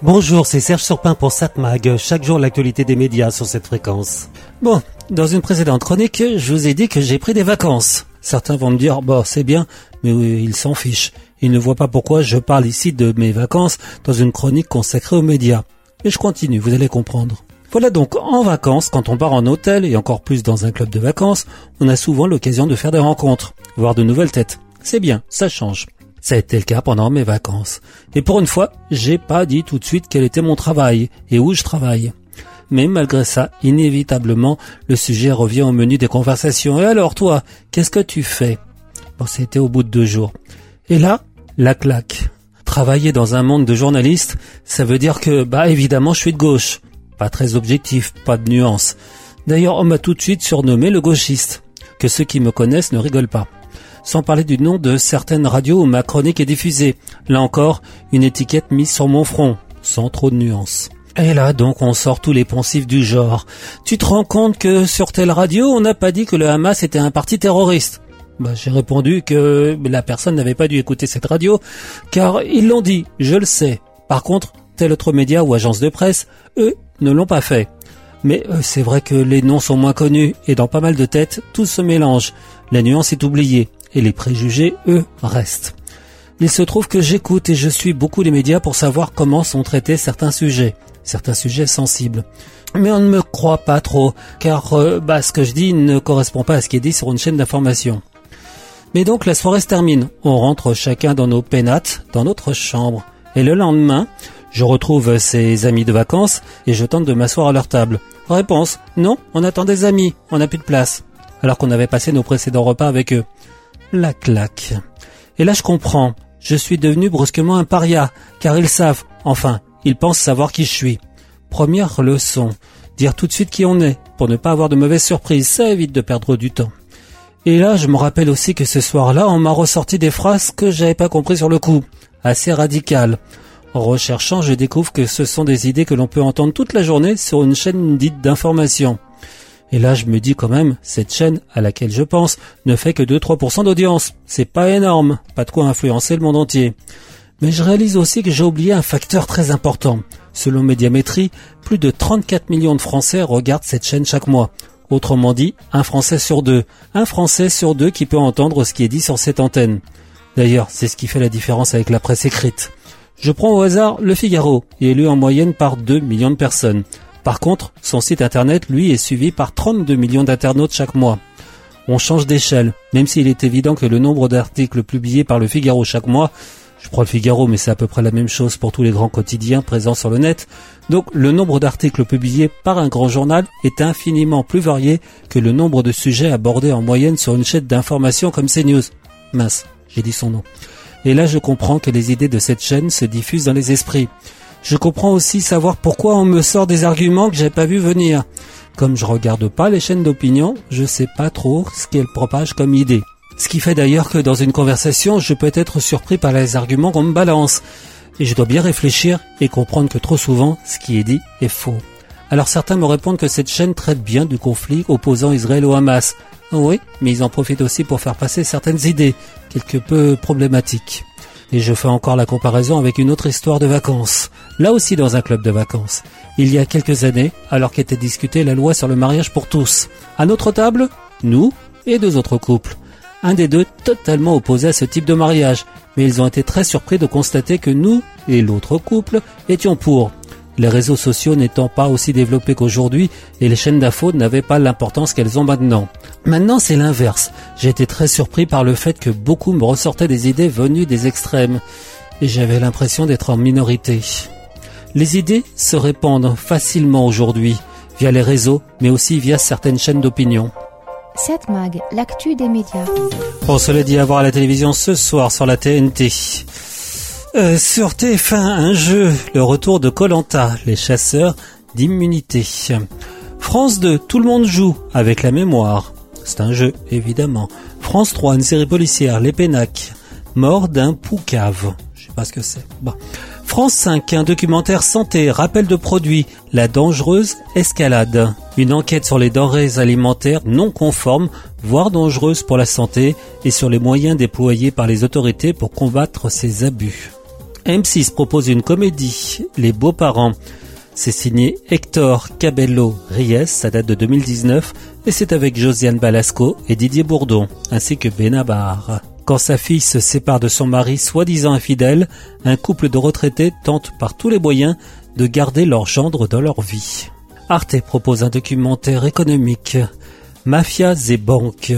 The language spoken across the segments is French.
Bonjour, c'est Serge Surpin pour Satmag. Chaque jour, l'actualité des médias sur cette fréquence. Bon, dans une précédente chronique, je vous ai dit que j'ai pris des vacances. Certains vont me dire, bon, c'est bien, mais ils s'en fichent. Ils ne voient pas pourquoi je parle ici de mes vacances dans une chronique consacrée aux médias. Et je continue, vous allez comprendre. Voilà donc, en vacances, quand on part en hôtel, et encore plus dans un club de vacances, on a souvent l'occasion de faire des rencontres, voir de nouvelles têtes. C'est bien, ça change. Ça a été le cas pendant mes vacances. Et pour une fois, j'ai pas dit tout de suite quel était mon travail et où je travaille. Mais malgré ça, inévitablement, le sujet revient au menu des conversations. Et alors toi, qu'est-ce que tu fais? Bon, c'était au bout de deux jours. Et là, la claque. Travailler dans un monde de journalistes, ça veut dire que, bah évidemment, je suis de gauche. Pas très objectif, pas de nuance. D'ailleurs, on m'a tout de suite surnommé le gauchiste. Que ceux qui me connaissent ne rigolent pas sans parler du nom de certaines radios où ma chronique est diffusée. Là encore, une étiquette mise sur mon front, sans trop de nuances. Et là, donc, on sort tous les poncifs du genre. Tu te rends compte que sur telle radio, on n'a pas dit que le Hamas était un parti terroriste? Bah, J'ai répondu que la personne n'avait pas dû écouter cette radio, car ils l'ont dit, je le sais. Par contre, tel autre média ou agence de presse, eux, ne l'ont pas fait. Mais euh, c'est vrai que les noms sont moins connus, et dans pas mal de têtes, tout se mélange. La nuance est oubliée et les préjugés, eux, restent. Il se trouve que j'écoute et je suis beaucoup les médias pour savoir comment sont traités certains sujets, certains sujets sensibles. Mais on ne me croit pas trop, car euh, bah, ce que je dis ne correspond pas à ce qui est dit sur une chaîne d'information. Mais donc la soirée se termine, on rentre chacun dans nos pénates, dans notre chambre, et le lendemain, je retrouve ses amis de vacances et je tente de m'asseoir à leur table. Réponse, non, on attend des amis, on n'a plus de place, alors qu'on avait passé nos précédents repas avec eux la claque. Et là je comprends, je suis devenu brusquement un paria, car ils savent, enfin, ils pensent savoir qui je suis. Première leçon, dire tout de suite qui on est, pour ne pas avoir de mauvaises surprises, ça évite de perdre du temps. Et là, je me rappelle aussi que ce soir-là, on m'a ressorti des phrases que j'avais pas compris sur le coup, assez radicales. En recherchant, je découvre que ce sont des idées que l'on peut entendre toute la journée sur une chaîne dite d'information. Et là, je me dis quand même, cette chaîne à laquelle je pense ne fait que 2-3% d'audience. C'est pas énorme, pas de quoi influencer le monde entier. Mais je réalise aussi que j'ai oublié un facteur très important. Selon Médiamétrie, plus de 34 millions de Français regardent cette chaîne chaque mois. Autrement dit, un Français sur deux. Un Français sur deux qui peut entendre ce qui est dit sur cette antenne. D'ailleurs, c'est ce qui fait la différence avec la presse écrite. Je prends au hasard Le Figaro, et est lu en moyenne par 2 millions de personnes. Par contre, son site internet, lui, est suivi par 32 millions d'internautes chaque mois. On change d'échelle, même s'il est évident que le nombre d'articles publiés par le Figaro chaque mois, je prends le Figaro, mais c'est à peu près la même chose pour tous les grands quotidiens présents sur le net, donc le nombre d'articles publiés par un grand journal est infiniment plus varié que le nombre de sujets abordés en moyenne sur une chaîne d'information comme CNews. Mince, j'ai dit son nom. Et là je comprends que les idées de cette chaîne se diffusent dans les esprits. Je comprends aussi savoir pourquoi on me sort des arguments que j'ai pas vu venir. Comme je regarde pas les chaînes d'opinion, je sais pas trop ce qu'elles propagent comme idée. Ce qui fait d'ailleurs que dans une conversation, je peux être surpris par les arguments qu'on me balance. Et je dois bien réfléchir et comprendre que trop souvent, ce qui est dit est faux. Alors certains me répondent que cette chaîne traite bien du conflit opposant Israël au Hamas. Oui, mais ils en profitent aussi pour faire passer certaines idées, quelque peu problématiques. Et je fais encore la comparaison avec une autre histoire de vacances, là aussi dans un club de vacances. Il y a quelques années, alors qu'était discutée la loi sur le mariage pour tous. À notre table, nous et deux autres couples. Un des deux totalement opposé à ce type de mariage, mais ils ont été très surpris de constater que nous et l'autre couple étions pour les réseaux sociaux n'étant pas aussi développés qu'aujourd'hui et les chaînes d'infos n'avaient pas l'importance qu'elles ont maintenant. Maintenant, c'est l'inverse. J'ai été très surpris par le fait que beaucoup me ressortaient des idées venues des extrêmes et j'avais l'impression d'être en minorité. Les idées se répandent facilement aujourd'hui via les réseaux, mais aussi via certaines chaînes d'opinion. Cette mag, l'actu des médias. On se le dit à voir à la télévision ce soir sur la TNT. Euh, sur TF1, un jeu, le retour de Colanta, les chasseurs d'immunité. France 2, tout le monde joue avec la mémoire. C'est un jeu, évidemment. France 3, une série policière, Les Pénacs. Mort d'un poucave. Je sais pas ce que c'est. France 5, un documentaire santé, rappel de produits, la dangereuse escalade. Une enquête sur les denrées alimentaires non conformes, voire dangereuses pour la santé, et sur les moyens déployés par les autorités pour combattre ces abus. M6 propose une comédie, Les Beaux-Parents. C'est signé Hector Cabello Ries, ça date de 2019, et c'est avec Josiane Balasco et Didier Bourdon, ainsi que Benabar. Quand sa fille se sépare de son mari soi-disant infidèle, un couple de retraités tente par tous les moyens de garder leur gendre dans leur vie. Arte propose un documentaire économique. Mafias et banques.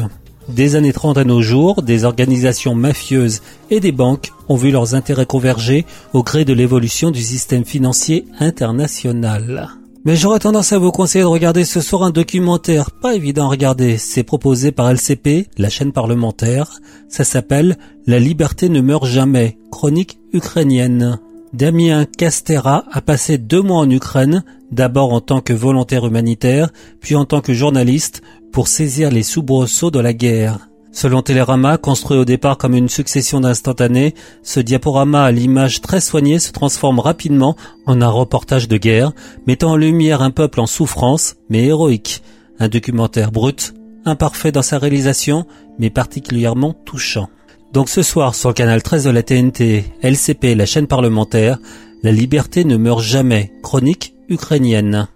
Des années 30 à nos jours, des organisations mafieuses et des banques ont vu leurs intérêts converger au gré de l'évolution du système financier international. Mais j'aurais tendance à vous conseiller de regarder ce soir un documentaire pas évident à regarder. C'est proposé par LCP, la chaîne parlementaire. Ça s'appelle La liberté ne meurt jamais, chronique ukrainienne. Damien Castera a passé deux mois en Ukraine, d'abord en tant que volontaire humanitaire, puis en tant que journaliste, pour saisir les soubresauts de la guerre. Selon Télérama, construit au départ comme une succession d'instantanés, ce diaporama à l'image très soignée se transforme rapidement en un reportage de guerre, mettant en lumière un peuple en souffrance, mais héroïque. Un documentaire brut, imparfait dans sa réalisation, mais particulièrement touchant. Donc ce soir sur le canal 13 de la TNT, LCP, la chaîne parlementaire, La liberté ne meurt jamais, chronique ukrainienne.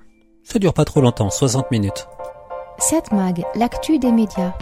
Ça dure pas trop longtemps, 60 minutes. 7 Mag, l'actu des médias.